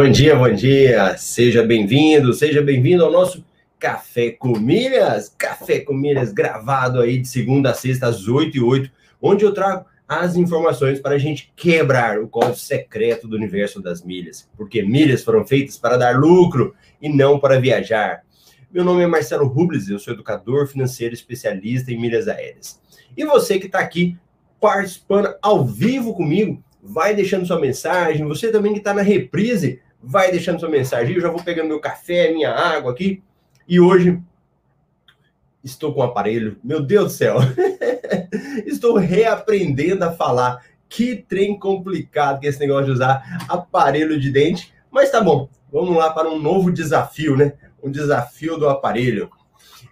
Bom dia, bom dia. Seja bem-vindo, seja bem-vindo ao nosso Café com Milhas. Café com Milhas gravado aí de segunda a sexta às 8 e 8, onde eu trago as informações para a gente quebrar o código secreto do universo das milhas. Porque milhas foram feitas para dar lucro e não para viajar. Meu nome é Marcelo Rubles, eu sou educador financeiro especialista em milhas aéreas. E você que está aqui participando ao vivo comigo, vai deixando sua mensagem. Você também que está na reprise, vai deixando sua mensagem. Eu já vou pegando meu café, minha água aqui. E hoje estou com o aparelho. Meu Deus do céu! estou reaprendendo a falar. Que trem complicado que é esse negócio de usar aparelho de dente. Mas tá bom, vamos lá para um novo desafio, né? Um desafio do aparelho.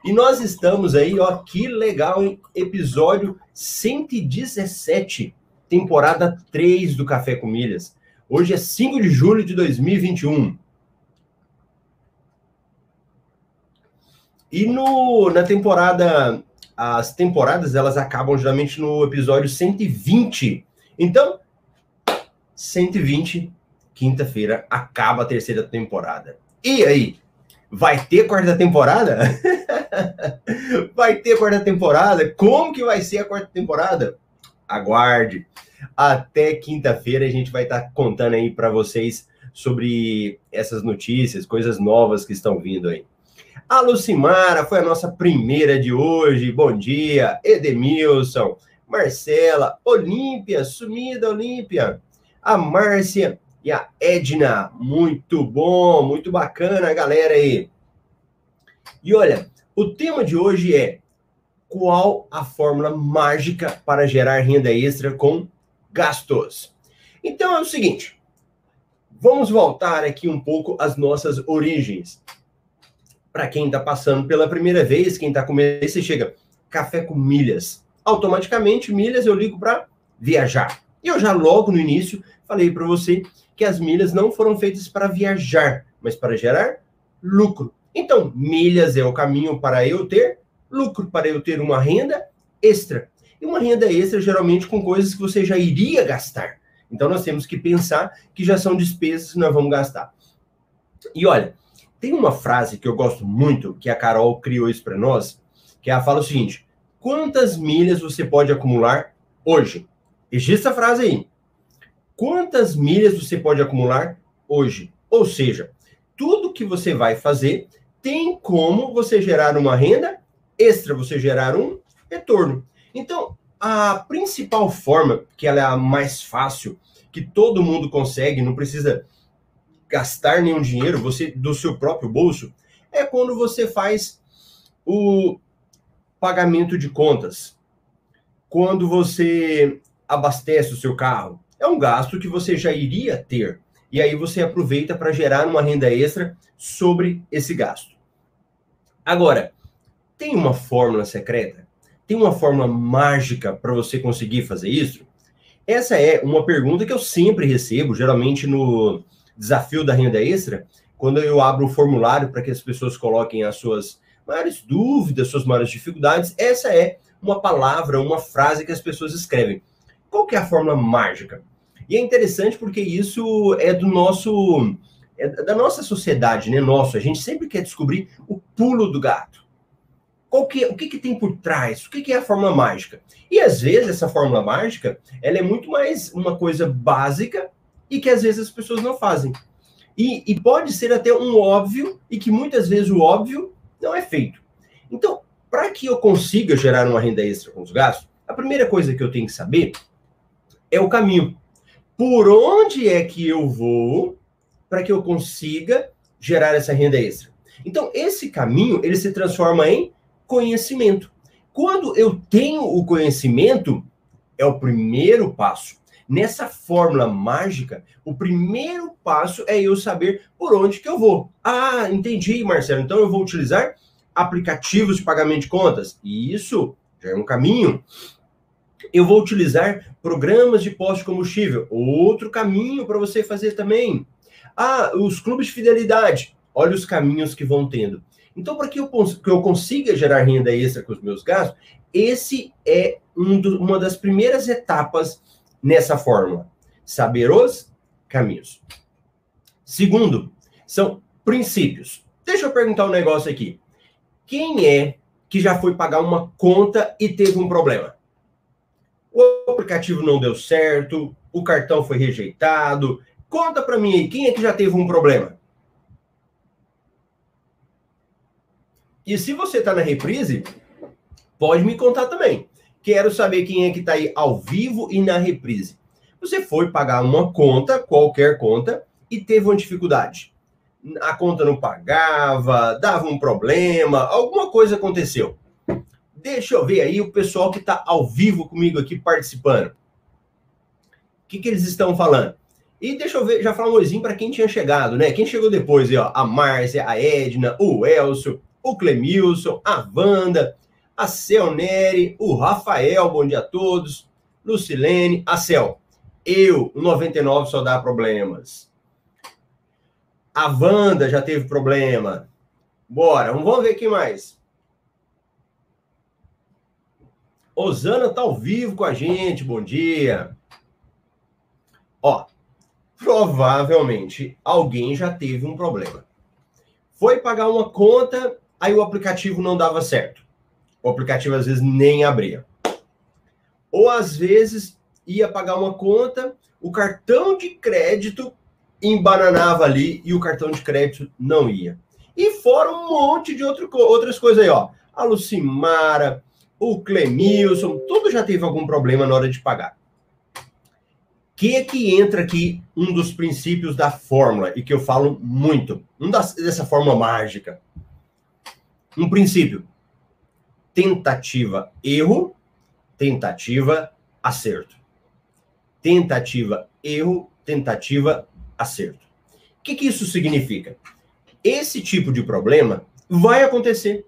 E nós estamos aí, ó, que legal, hein? Episódio 117 temporada 3 do Café com Milhas. Hoje é 5 de julho de 2021. E no, na temporada, as temporadas elas acabam geralmente no episódio 120. Então, 120, quinta-feira, acaba a terceira temporada. E aí, vai ter quarta temporada? vai ter quarta temporada? Como que vai ser a quarta temporada? Aguarde. Até quinta-feira a gente vai estar tá contando aí para vocês sobre essas notícias, coisas novas que estão vindo aí. A Lucimara foi a nossa primeira de hoje. Bom dia, Edemilson, Marcela, Olímpia, sumida Olímpia, a Márcia e a Edna. Muito bom, muito bacana, galera aí. E olha, o tema de hoje é qual a fórmula mágica para gerar renda extra com gastos. Então é o seguinte, vamos voltar aqui um pouco às nossas origens. Para quem está passando pela primeira vez, quem está comendo, aí você chega, café com milhas. Automaticamente, milhas eu ligo para viajar. E eu já logo no início falei para você que as milhas não foram feitas para viajar, mas para gerar lucro. Então, milhas é o caminho para eu ter lucro para eu ter uma renda extra. E uma renda extra geralmente com coisas que você já iria gastar. Então nós temos que pensar que já são despesas que nós vamos gastar. E olha, tem uma frase que eu gosto muito, que a Carol criou isso para nós, que ela fala o seguinte: quantas milhas você pode acumular hoje? Registra a frase aí. Quantas milhas você pode acumular hoje? Ou seja, tudo que você vai fazer tem como você gerar uma renda extra você gerar um retorno. Então, a principal forma, que ela é a mais fácil, que todo mundo consegue, não precisa gastar nenhum dinheiro, você do seu próprio bolso, é quando você faz o pagamento de contas. Quando você abastece o seu carro, é um gasto que você já iria ter. E aí você aproveita para gerar uma renda extra sobre esse gasto. Agora, tem uma fórmula secreta? Tem uma fórmula mágica para você conseguir fazer isso? Essa é uma pergunta que eu sempre recebo, geralmente no desafio da renda extra, quando eu abro o formulário para que as pessoas coloquem as suas maiores dúvidas, suas maiores dificuldades. Essa é uma palavra, uma frase que as pessoas escrevem. Qual que é a fórmula mágica? E é interessante porque isso é do nosso é da nossa sociedade, né? Nosso, a gente sempre quer descobrir o pulo do gato qual que, o que, que tem por trás, o que, que é a fórmula mágica. E às vezes essa fórmula mágica ela é muito mais uma coisa básica e que às vezes as pessoas não fazem. E, e pode ser até um óbvio e que muitas vezes o óbvio não é feito. Então, para que eu consiga gerar uma renda extra com os gastos, a primeira coisa que eu tenho que saber é o caminho. Por onde é que eu vou para que eu consiga gerar essa renda extra? Então, esse caminho, ele se transforma em conhecimento. Quando eu tenho o conhecimento, é o primeiro passo. Nessa fórmula mágica, o primeiro passo é eu saber por onde que eu vou. Ah, entendi, Marcelo. Então eu vou utilizar aplicativos de pagamento de contas. Isso já é um caminho. Eu vou utilizar programas de posto de combustível. Outro caminho para você fazer também. Ah, os clubes de fidelidade. Olha os caminhos que vão tendo. Então, para que eu, que eu consiga gerar renda extra com os meus gastos, esse é um do, uma das primeiras etapas nessa fórmula. Saber os caminhos. Segundo, são princípios. Deixa eu perguntar um negócio aqui. Quem é que já foi pagar uma conta e teve um problema? O aplicativo não deu certo, o cartão foi rejeitado. Conta para mim aí, quem é que já teve um problema? E se você está na reprise, pode me contar também. Quero saber quem é que está aí ao vivo e na reprise. Você foi pagar uma conta, qualquer conta, e teve uma dificuldade. A conta não pagava, dava um problema, alguma coisa aconteceu. Deixa eu ver aí o pessoal que está ao vivo comigo aqui participando. O que, que eles estão falando? E deixa eu ver, já falar um oizinho para quem tinha chegado, né? Quem chegou depois, aí, ó, a Márcia, a Edna, o Elcio, o Clemilson, a Wanda, a Celneri, o Rafael, bom dia a todos, Lucilene, a Cel. Eu, o 99 só dá problemas. A Wanda já teve problema. Bora, vamos ver quem mais. Osana tá ao vivo com a gente, bom dia. Ó, provavelmente alguém já teve um problema. Foi pagar uma conta Aí o aplicativo não dava certo. O aplicativo às vezes nem abria. Ou às vezes ia pagar uma conta, o cartão de crédito embananava ali e o cartão de crédito não ia. E fora um monte de outro, outras coisas aí, ó. A Lucimara, o Clemilson, tudo já teve algum problema na hora de pagar. Que é que entra aqui um dos princípios da fórmula e que eu falo muito, um das, dessa fórmula mágica. Um princípio: tentativa, erro, tentativa, acerto. Tentativa, erro, tentativa, acerto. O que, que isso significa? Esse tipo de problema vai acontecer.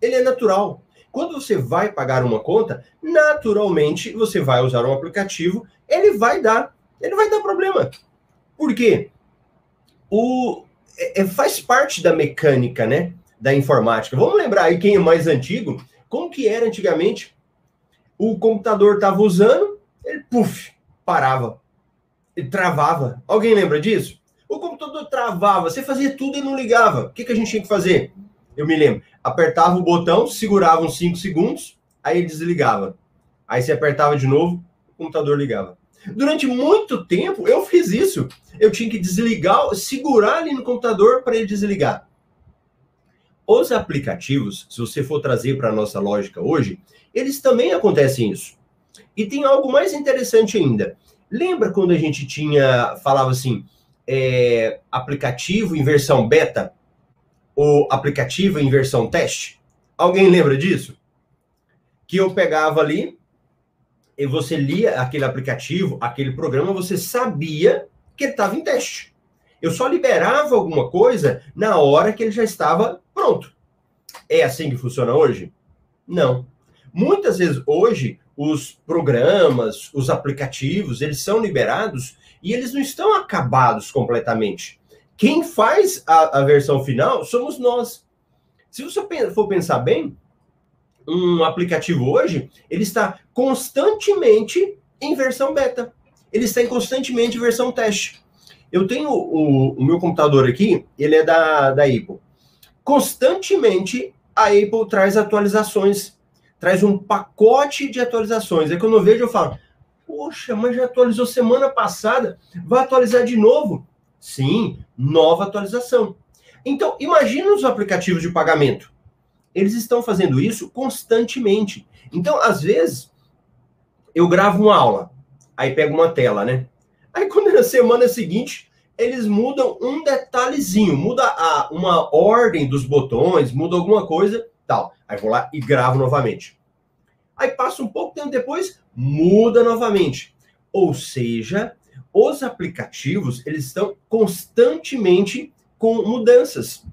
Ele é natural. Quando você vai pagar uma conta, naturalmente você vai usar um aplicativo, ele vai dar, ele vai dar problema. Por quê? O, é, é faz parte da mecânica, né? Da informática. Vamos lembrar aí quem é mais antigo, como que era antigamente? O computador estava usando, ele puf, parava. Ele travava. Alguém lembra disso? O computador travava, você fazia tudo e não ligava. O que, que a gente tinha que fazer? Eu me lembro. Apertava o botão, segurava uns 5 segundos, aí ele desligava. Aí você apertava de novo, o computador ligava. Durante muito tempo eu fiz isso. Eu tinha que desligar, segurar ali no computador para ele desligar. Os aplicativos, se você for trazer para a nossa lógica hoje, eles também acontecem isso. E tem algo mais interessante ainda. Lembra quando a gente tinha, falava assim, é, aplicativo em versão beta? Ou aplicativo em versão teste? Alguém lembra disso? Que eu pegava ali e você lia aquele aplicativo, aquele programa, você sabia que ele estava em teste. Eu só liberava alguma coisa na hora que ele já estava pronto. É assim que funciona hoje? Não. Muitas vezes hoje os programas, os aplicativos, eles são liberados e eles não estão acabados completamente. Quem faz a, a versão final somos nós. Se você for pensar bem, um aplicativo hoje, ele está constantemente em versão beta. Ele está em constantemente em versão teste. Eu tenho o, o, meu computador aqui, ele é da, da Apple. Constantemente a Apple traz atualizações, traz um pacote de atualizações. É quando eu vejo, eu falo, poxa, mas já atualizou semana passada, vai atualizar de novo? Sim, nova atualização. Então, imagina os aplicativos de pagamento. Eles estão fazendo isso constantemente. Então, às vezes, eu gravo uma aula, aí pego uma tela, né? Aí quando é na semana seguinte, eles mudam um detalhezinho, muda a, uma ordem dos botões, muda alguma coisa, tal. Aí vou lá e gravo novamente. Aí passa um pouco tempo depois, muda novamente. Ou seja, os aplicativos, eles estão constantemente com mudanças.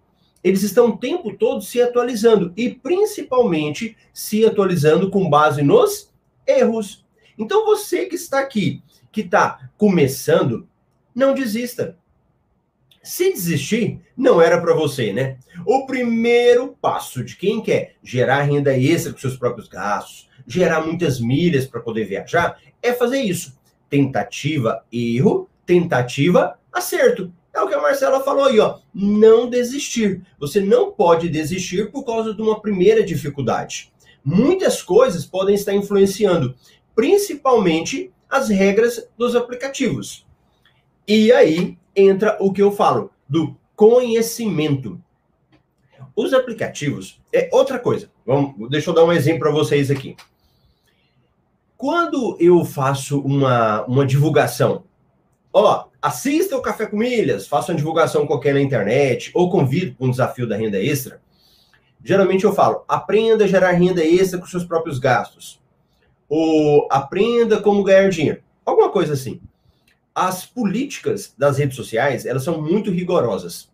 Eles estão o tempo todo se atualizando e principalmente se atualizando com base nos erros. Então você que está aqui que está começando, não desista. Se desistir, não era para você, né? O primeiro passo de quem quer gerar renda extra com seus próprios gastos, gerar muitas milhas para poder viajar, é fazer isso. Tentativa, erro, tentativa, acerto. É o que a Marcela falou aí, ó. Não desistir. Você não pode desistir por causa de uma primeira dificuldade. Muitas coisas podem estar influenciando, principalmente as regras dos aplicativos. E aí entra o que eu falo do conhecimento. Os aplicativos é outra coisa. Vamos, deixa eu dar um exemplo para vocês aqui. Quando eu faço uma, uma divulgação, ó, assista o Café com Milhas, faço uma divulgação qualquer na internet, ou convido para um desafio da renda extra, geralmente eu falo, aprenda a gerar renda extra com seus próprios gastos. Ou aprenda como ganhar dinheiro. Alguma coisa assim. As políticas das redes sociais, elas são muito rigorosas.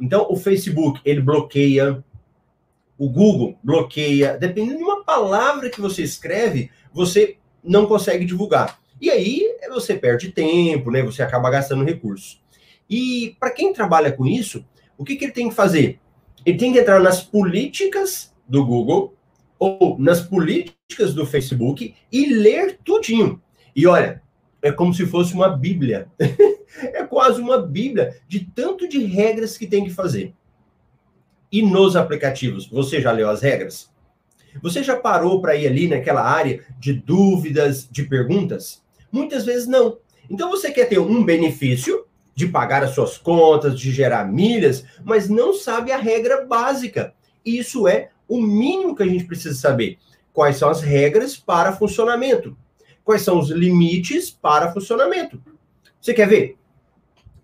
Então, o Facebook, ele bloqueia, o Google bloqueia, dependendo de uma palavra que você escreve, você não consegue divulgar. E aí você perde tempo, né? Você acaba gastando recursos. E para quem trabalha com isso, o que, que ele tem que fazer? Ele tem que entrar nas políticas do Google ou nas políticas do Facebook e ler tudinho. E olha, é como se fosse uma Bíblia. é quase uma Bíblia de tanto de regras que tem que fazer. E nos aplicativos, você já leu as regras? Você já parou para ir ali naquela área de dúvidas, de perguntas? Muitas vezes não. Então você quer ter um benefício de pagar as suas contas, de gerar milhas, mas não sabe a regra básica. Isso é o mínimo que a gente precisa saber. Quais são as regras para funcionamento? Quais são os limites para funcionamento? Você quer ver?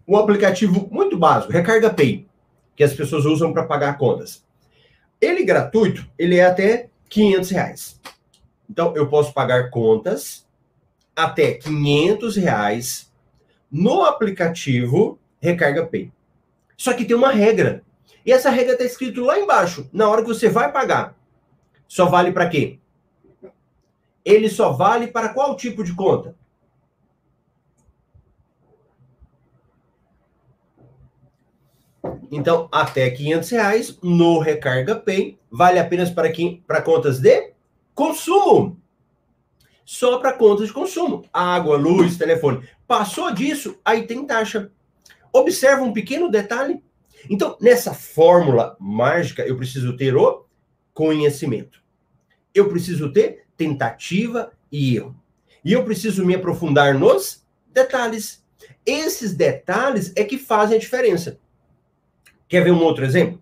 Um aplicativo muito básico, Recarga Pay, que as pessoas usam para pagar contas. Ele gratuito, ele é até 500 reais. Então, eu posso pagar contas até 500 reais no aplicativo Recarga Pay. Só que tem uma regra. E essa regra está escrito lá embaixo. Na hora que você vai pagar, só vale para quê? Ele só vale para qual tipo de conta? Então, até 500 reais no Recarga Pay vale apenas para quem para contas de consumo. Só para contas de consumo. Água, luz, telefone. Passou disso, aí tem taxa. Observa um pequeno detalhe. Então, nessa fórmula mágica, eu preciso ter o conhecimento. Eu preciso ter tentativa e erro. E eu preciso me aprofundar nos detalhes. Esses detalhes é que fazem a diferença. Quer ver um outro exemplo?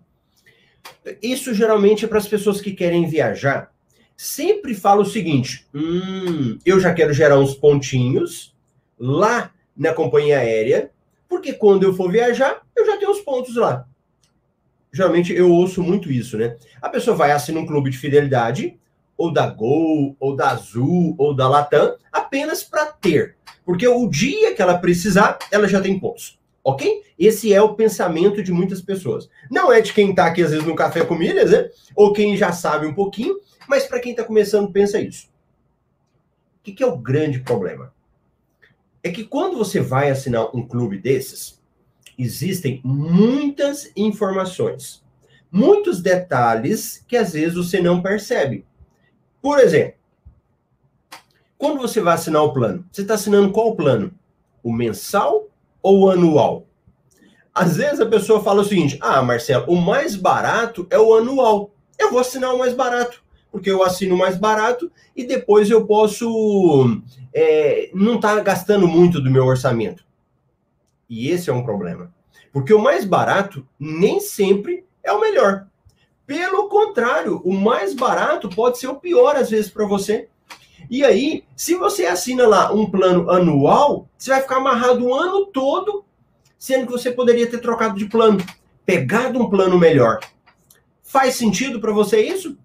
Isso geralmente é para as pessoas que querem viajar. Sempre falo o seguinte: hum, eu já quero gerar uns pontinhos lá na companhia aérea, porque quando eu for viajar, eu já tenho os pontos lá. Geralmente eu ouço muito isso, né? A pessoa vai assinar um clube de fidelidade, ou da Gol, ou da Azul, ou da Latam, apenas para ter. Porque o dia que ela precisar, ela já tem pontos. Ok? Esse é o pensamento de muitas pessoas. Não é de quem está aqui, às vezes, no café com milhas, né? Ou quem já sabe um pouquinho, mas para quem está começando, pensa isso. O que, que é o grande problema? É que quando você vai assinar um clube desses, existem muitas informações, muitos detalhes que às vezes você não percebe. Por exemplo, quando você vai assinar o plano, você está assinando qual plano? O mensal ou anual? Às vezes a pessoa fala o seguinte: ah, Marcelo, o mais barato é o anual. Eu vou assinar o mais barato, porque eu assino o mais barato e depois eu posso é, não estar tá gastando muito do meu orçamento. E esse é um problema. Porque o mais barato nem sempre é o melhor. Pelo contrário, o mais barato pode ser o pior às vezes para você. E aí, se você assina lá um plano anual, você vai ficar amarrado o ano todo, sendo que você poderia ter trocado de plano, pegado um plano melhor. Faz sentido para você isso?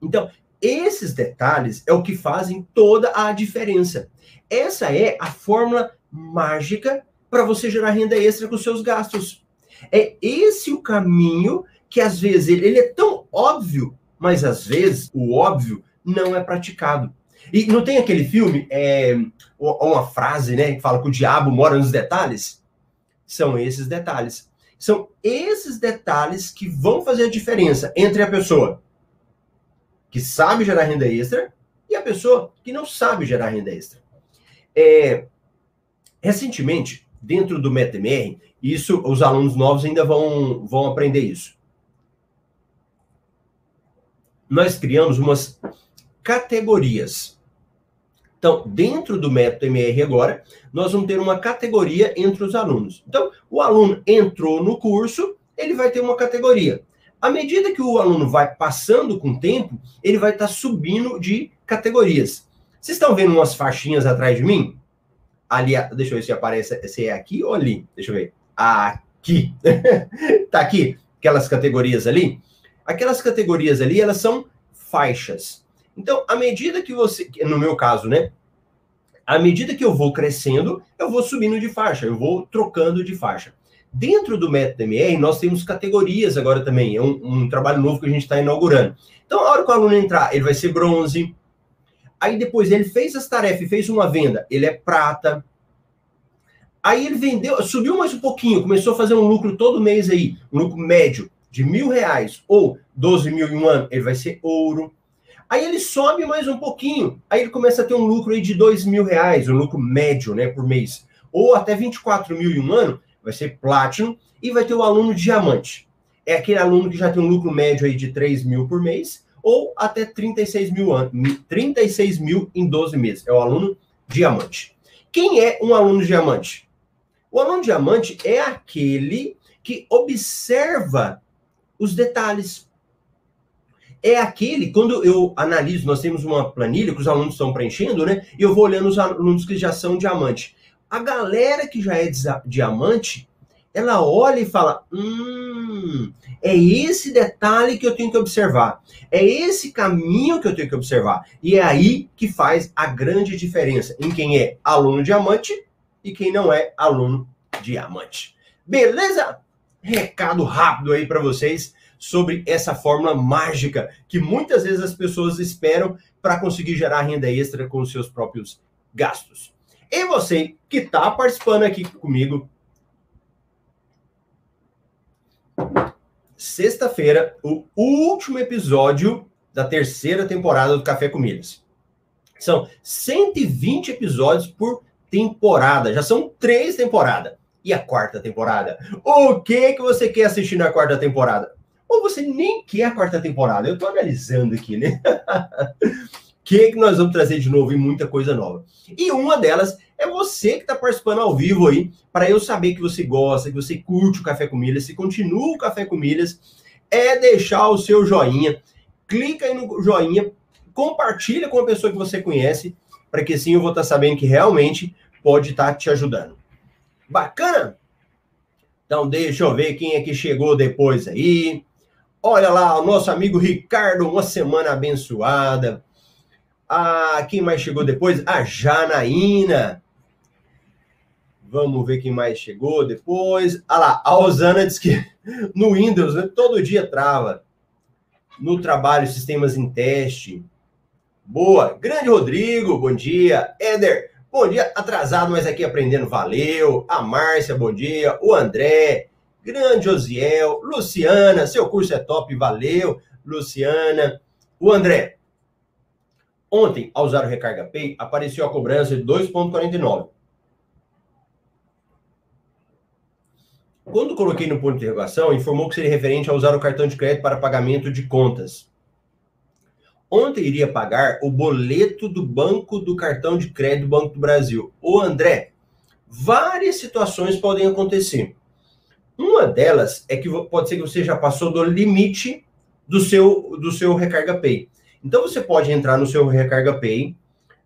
Então, esses detalhes é o que fazem toda a diferença. Essa é a fórmula mágica para você gerar renda extra com seus gastos. É esse o caminho que às vezes ele, ele é tão óbvio, mas às vezes o óbvio não é praticado. E não tem aquele filme, é, uma frase, né, que fala que o diabo mora nos detalhes? São esses detalhes. São esses detalhes que vão fazer a diferença entre a pessoa que sabe gerar renda extra e a pessoa que não sabe gerar renda extra. É, recentemente, dentro do MetaMR, isso os alunos novos ainda vão, vão aprender isso. Nós criamos umas categorias. Então, dentro do método MR agora, nós vamos ter uma categoria entre os alunos. Então, o aluno entrou no curso, ele vai ter uma categoria. À medida que o aluno vai passando com o tempo, ele vai estar tá subindo de categorias. Vocês estão vendo umas faixinhas atrás de mim? Ali, deixa eu ver se aparece, se é aqui ou ali. Deixa eu ver. Aqui. tá aqui, aquelas categorias ali. Aquelas categorias ali, elas são faixas. Então, à medida que você, no meu caso, né? À medida que eu vou crescendo, eu vou subindo de faixa, eu vou trocando de faixa. Dentro do método MR, nós temos categorias agora também. É um, um trabalho novo que a gente está inaugurando. Então, a hora que o aluno entrar, ele vai ser bronze. Aí depois ele fez as tarefas, fez uma venda, ele é prata. Aí ele vendeu, subiu mais um pouquinho, começou a fazer um lucro todo mês aí, um lucro médio de mil reais ou 12 mil em um ano, ele vai ser ouro. Aí ele sobe mais um pouquinho, aí ele começa a ter um lucro aí de dois mil reais, um lucro médio, né, por mês. Ou até 24 mil em um ano, vai ser Platinum, e vai ter o aluno diamante. É aquele aluno que já tem um lucro médio aí de 3 mil por mês, ou até 36 mil, 36 mil em 12 meses. É o aluno diamante. Quem é um aluno diamante? O aluno diamante é aquele que observa os detalhes. É aquele, quando eu analiso, nós temos uma planilha que os alunos estão preenchendo, né? E eu vou olhando os alunos que já são diamante. A galera que já é diamante, ela olha e fala: hum, é esse detalhe que eu tenho que observar. É esse caminho que eu tenho que observar. E é aí que faz a grande diferença em quem é aluno diamante e quem não é aluno diamante. Beleza? Recado rápido aí para vocês sobre essa fórmula mágica que muitas vezes as pessoas esperam para conseguir gerar renda extra com os seus próprios gastos. E você que está participando aqui comigo, sexta-feira, o último episódio da terceira temporada do Café com Milhas. São 120 episódios por temporada. Já são três temporadas. E a quarta temporada? O que que você quer assistir na quarta temporada? Ou você nem quer a quarta temporada? Eu estou analisando aqui, né? que, que nós vamos trazer de novo e muita coisa nova. E uma delas é você que está participando ao vivo aí, para eu saber que você gosta, que você curte o Café com Milhas, se continua o Café com Milhas, é deixar o seu joinha, clica aí no joinha, compartilha com a pessoa que você conhece, para que assim eu vou estar tá sabendo que realmente pode estar tá te ajudando. Bacana? Então deixa eu ver quem é que chegou depois aí. Olha lá, o nosso amigo Ricardo, uma semana abençoada. Ah, quem mais chegou depois? A Janaína. Vamos ver quem mais chegou depois. Ah lá, a Osana disse que no Windows né, todo dia trava. No trabalho, sistemas em teste. Boa. Grande Rodrigo, bom dia. Éder, bom dia. Atrasado, mas aqui aprendendo, valeu. A Márcia, bom dia. O André, grande Osiel. Luciana, seu curso é top, valeu. Luciana. O André, Ontem, ao usar o Recarga Pay, apareceu a cobrança de 2,49. Quando coloquei no ponto de interrogação, informou que seria referente a usar o cartão de crédito para pagamento de contas. Ontem iria pagar o boleto do banco do cartão de crédito do Banco do Brasil. Ô André, várias situações podem acontecer. Uma delas é que pode ser que você já passou do limite do seu, do seu Recarga Pay. Então você pode entrar no seu Recarga Pay,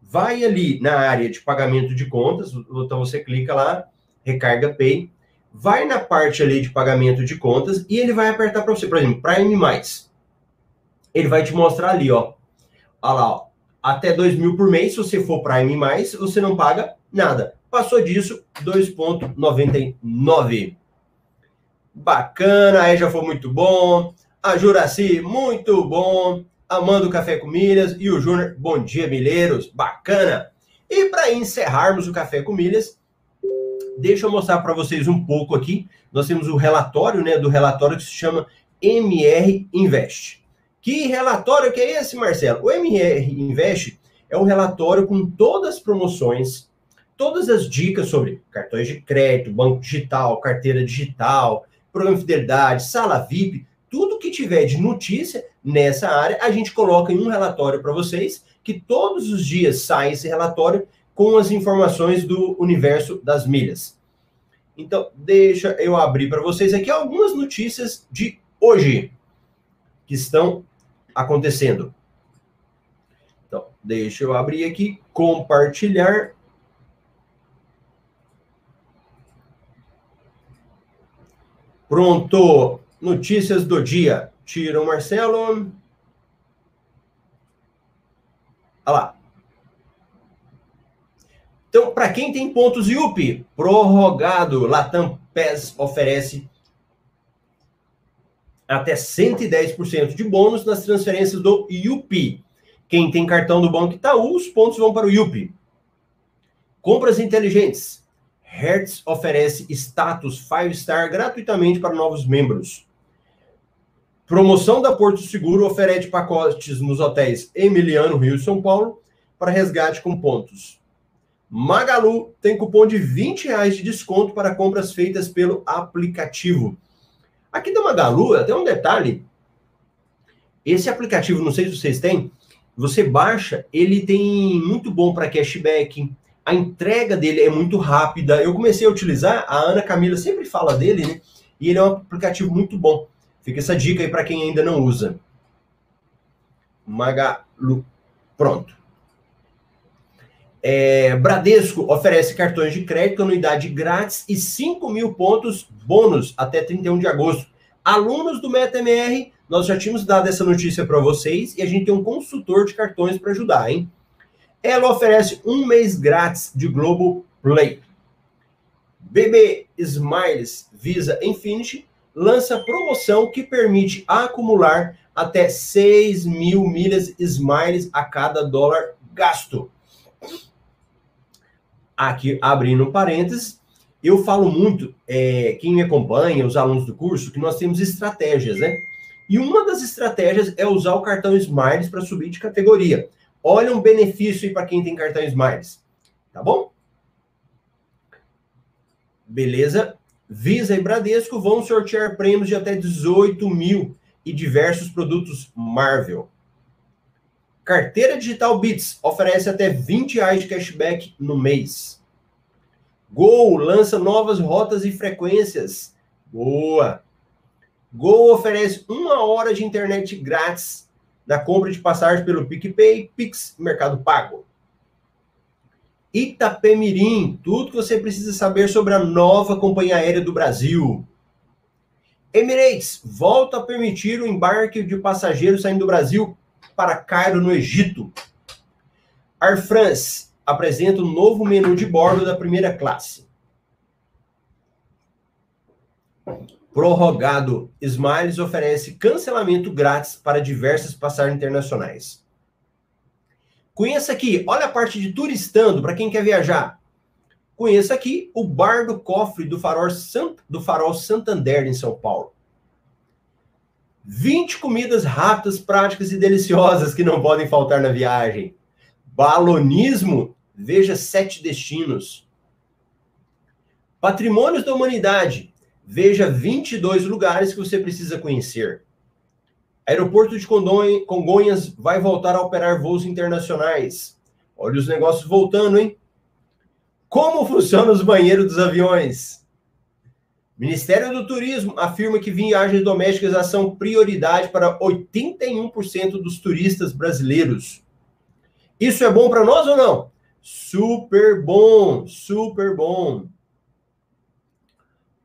vai ali na área de pagamento de contas, então você clica lá, Recarga Pay, vai na parte ali de pagamento de contas e ele vai apertar para você, por exemplo, Prime Mais. Ele vai te mostrar ali, ó. Olha lá, ó. Até 2 mil por mês, se você for Prime Mais, você não paga nada. Passou disso, 2,99. Bacana, aí já foi muito bom. A Juraci, muito bom. Amando Café com Milhas e o Júnior, bom dia, milheiros, bacana. E para encerrarmos o Café com Milhas, deixa eu mostrar para vocês um pouco aqui. Nós temos o relatório, né, do relatório que se chama MR Invest. Que relatório que é esse, Marcelo? O MR Invest é um relatório com todas as promoções, todas as dicas sobre cartões de crédito, banco digital, carteira digital, programa de fidelidade, sala VIP, tudo que tiver de notícia nessa área, a gente coloca em um relatório para vocês, que todos os dias sai esse relatório com as informações do universo das milhas. Então, deixa eu abrir para vocês aqui algumas notícias de hoje que estão acontecendo. Então, deixa eu abrir aqui, compartilhar. Pronto. Notícias do dia. Tira o Marcelo. Olha lá. Então, para quem tem pontos IUP, prorrogado, Latam PES oferece até 110% de bônus nas transferências do IUP. Quem tem cartão do Banco Itaú, os pontos vão para o IUP. Compras inteligentes. Hertz oferece status 5 star gratuitamente para novos membros. Promoção da Porto Seguro oferece pacotes nos hotéis Emiliano, Rio e São Paulo para resgate com pontos. Magalu tem cupom de 20 reais de desconto para compras feitas pelo aplicativo. Aqui da Magalu, até um detalhe. Esse aplicativo, não sei se vocês têm, você baixa, ele tem muito bom para cashback. A entrega dele é muito rápida. Eu comecei a utilizar, a Ana Camila sempre fala dele, né? E ele é um aplicativo muito bom. Fica essa dica aí para quem ainda não usa. Magalu. Pronto. É, Bradesco oferece cartões de crédito, anuidade grátis e 5 mil pontos bônus até 31 de agosto. Alunos do MetaMR, nós já tínhamos dado essa notícia para vocês e a gente tem um consultor de cartões para ajudar, hein? Ela oferece um mês grátis de Globo Play. BB Smiles Visa Infinity lança promoção que permite acumular até 6 mil milhas Smiles a cada dólar gasto aqui abrindo parênteses, eu falo muito, é, quem me acompanha, os alunos do curso, que nós temos estratégias, né? E uma das estratégias é usar o cartão Smiles para subir de categoria. Olha um benefício aí para quem tem cartão Smiles. Tá bom? Beleza? Visa e Bradesco vão sortear prêmios de até 18 mil e diversos produtos Marvel. Carteira Digital Bits oferece até 20 reais de cashback no mês. Gol lança novas rotas e frequências. Boa! Gol oferece uma hora de internet grátis na compra de passagem pelo PicPay, Pix Mercado Pago. Itapemirim, tudo que você precisa saber sobre a nova companhia aérea do Brasil. Emirates volta a permitir o embarque de passageiros saindo do Brasil para Cairo, no Egito. Air France apresenta o um novo menu de bordo da primeira classe. Prorrogado, Smiles oferece cancelamento grátis para diversas passagens internacionais. Conheça aqui, olha a parte de turistando para quem quer viajar. Conheça aqui o Bar do Cofre do Farol, Sant, do Farol Santander, em São Paulo. 20 comidas rápidas, práticas e deliciosas que não podem faltar na viagem. Balonismo, veja sete destinos. Patrimônios da Humanidade, veja 22 lugares que você precisa conhecer. Aeroporto de Congonhas vai voltar a operar voos internacionais. Olha os negócios voltando, hein? Como funcionam os banheiros dos aviões? Ministério do Turismo afirma que viagens domésticas são prioridade para 81% dos turistas brasileiros. Isso é bom para nós ou não? Super bom, super bom.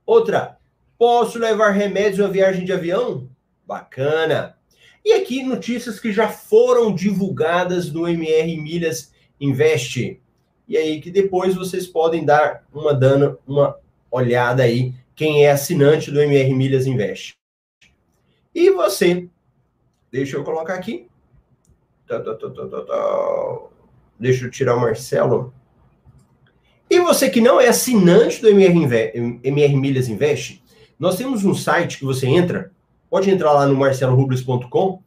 Outra, posso levar remédios na viagem de avião? Bacana. E aqui notícias que já foram divulgadas no MR Milhas Invest. E aí que depois vocês podem dar uma dando uma olhada aí quem é assinante do MR Milhas Invest. E você, deixa eu colocar aqui. Tá, tá, tá, deixa eu tirar o Marcelo. E você que não é assinante do MR, Inve MR Milhas Invest, nós temos um site que você entra, pode entrar lá no marcelorubles.com,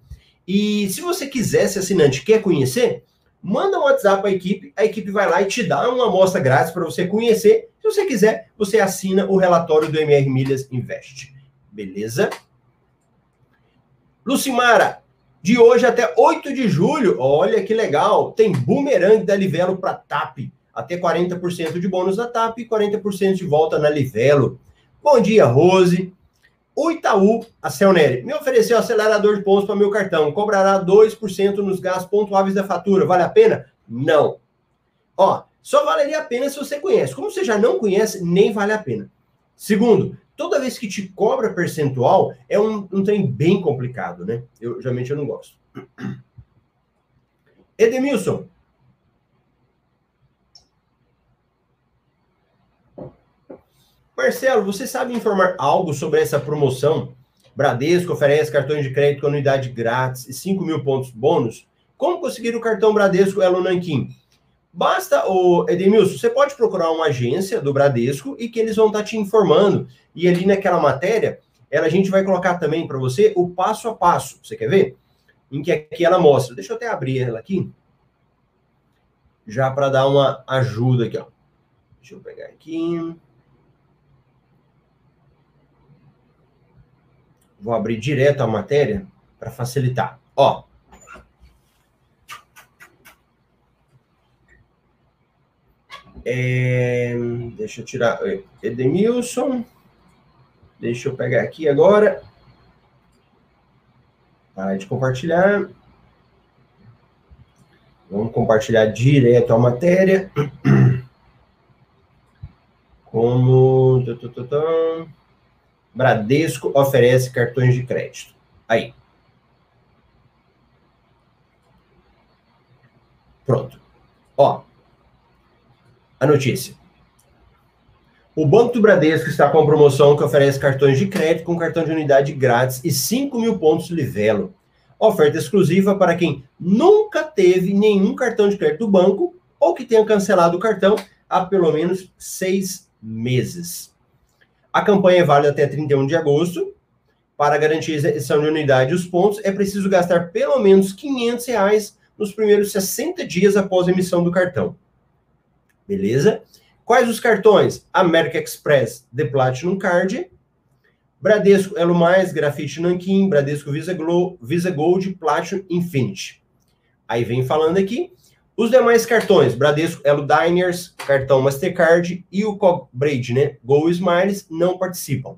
e se você quiser ser assinante quer conhecer, manda um WhatsApp para a equipe, a equipe vai lá e te dá uma amostra grátis para você conhecer. Se você quiser, você assina o relatório do MR Milhas Invest. Beleza? Lucimara, de hoje até 8 de julho, olha que legal, tem boomerang da Livelo para TAP. Até 40% de bônus na TAP e 40% de volta na Livelo. Bom dia, Rose. O Itaú, a Celneri, me ofereceu acelerador de pontos para meu cartão. Cobrará 2% nos gastos pontuáveis da fatura. Vale a pena? Não. Ó, só valeria a pena se você conhece. Como você já não conhece, nem vale a pena. Segundo, toda vez que te cobra percentual, é um, um trem bem complicado, né? Eu, geralmente eu não gosto. Edemilson, Marcelo, você sabe informar algo sobre essa promoção? Bradesco oferece cartões de crédito com anuidade grátis e 5 mil pontos bônus. Como conseguir o cartão Bradesco Elo Nanquim? Basta, o Edemilson, você pode procurar uma agência do Bradesco e que eles vão estar te informando. E ali naquela matéria, ela, a gente vai colocar também para você o passo a passo. Você quer ver? Em que aqui ela mostra. Deixa eu até abrir ela aqui. Já para dar uma ajuda aqui, ó. Deixa eu pegar aqui. Vou abrir direto a matéria para facilitar. Ó. É, deixa eu tirar Edemilson. Deixa eu pegar aqui agora. Para de compartilhar. Vamos compartilhar direto a matéria. Como. Bradesco oferece cartões de crédito. Aí. Pronto. Ó. A notícia. O Banco do Bradesco está com promoção que oferece cartões de crédito com cartão de unidade grátis e 5 mil pontos Livelo. Oferta exclusiva para quem nunca teve nenhum cartão de crédito do banco ou que tenha cancelado o cartão há pelo menos seis meses. A campanha é válida até 31 de agosto. Para garantir essa unidade dos pontos, é preciso gastar pelo menos 500 reais nos primeiros 60 dias após a emissão do cartão. Beleza? Quais os cartões? American Express The Platinum Card, Bradesco Elo Mais, Grafite Nankin, Bradesco Visa, Glo, Visa Gold, Platinum Infinity. Aí vem falando aqui os demais cartões, Bradesco, Elo Diners, cartão Mastercard e o Cobraid, né? Go Smiles não participam.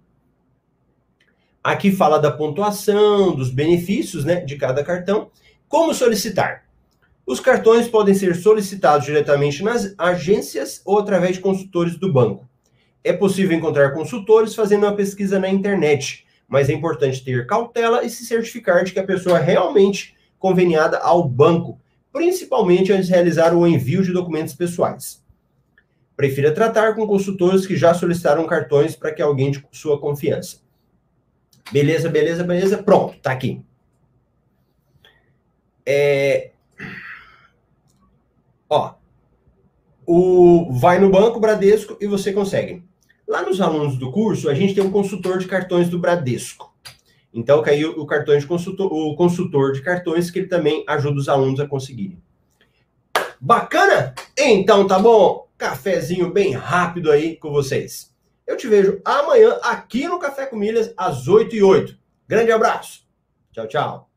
Aqui fala da pontuação, dos benefícios, né, de cada cartão. Como solicitar? Os cartões podem ser solicitados diretamente nas agências ou através de consultores do banco. É possível encontrar consultores fazendo uma pesquisa na internet, mas é importante ter cautela e se certificar de que a pessoa é realmente conveniada ao banco principalmente antes de realizar o envio de documentos pessoais. Prefira tratar com consultores que já solicitaram cartões para que alguém de sua confiança. Beleza, beleza, beleza. Pronto, tá aqui. É... Ó, o... vai no banco Bradesco e você consegue. Lá nos alunos do curso, a gente tem um consultor de cartões do Bradesco. Então, caiu o cartão de consultor, o consultor de cartões, que ele também ajuda os alunos a conseguirem. Bacana? Então tá bom. Cafezinho bem rápido aí com vocês. Eu te vejo amanhã aqui no Café com Milhas, às 8 e 8. Grande abraço. Tchau, tchau.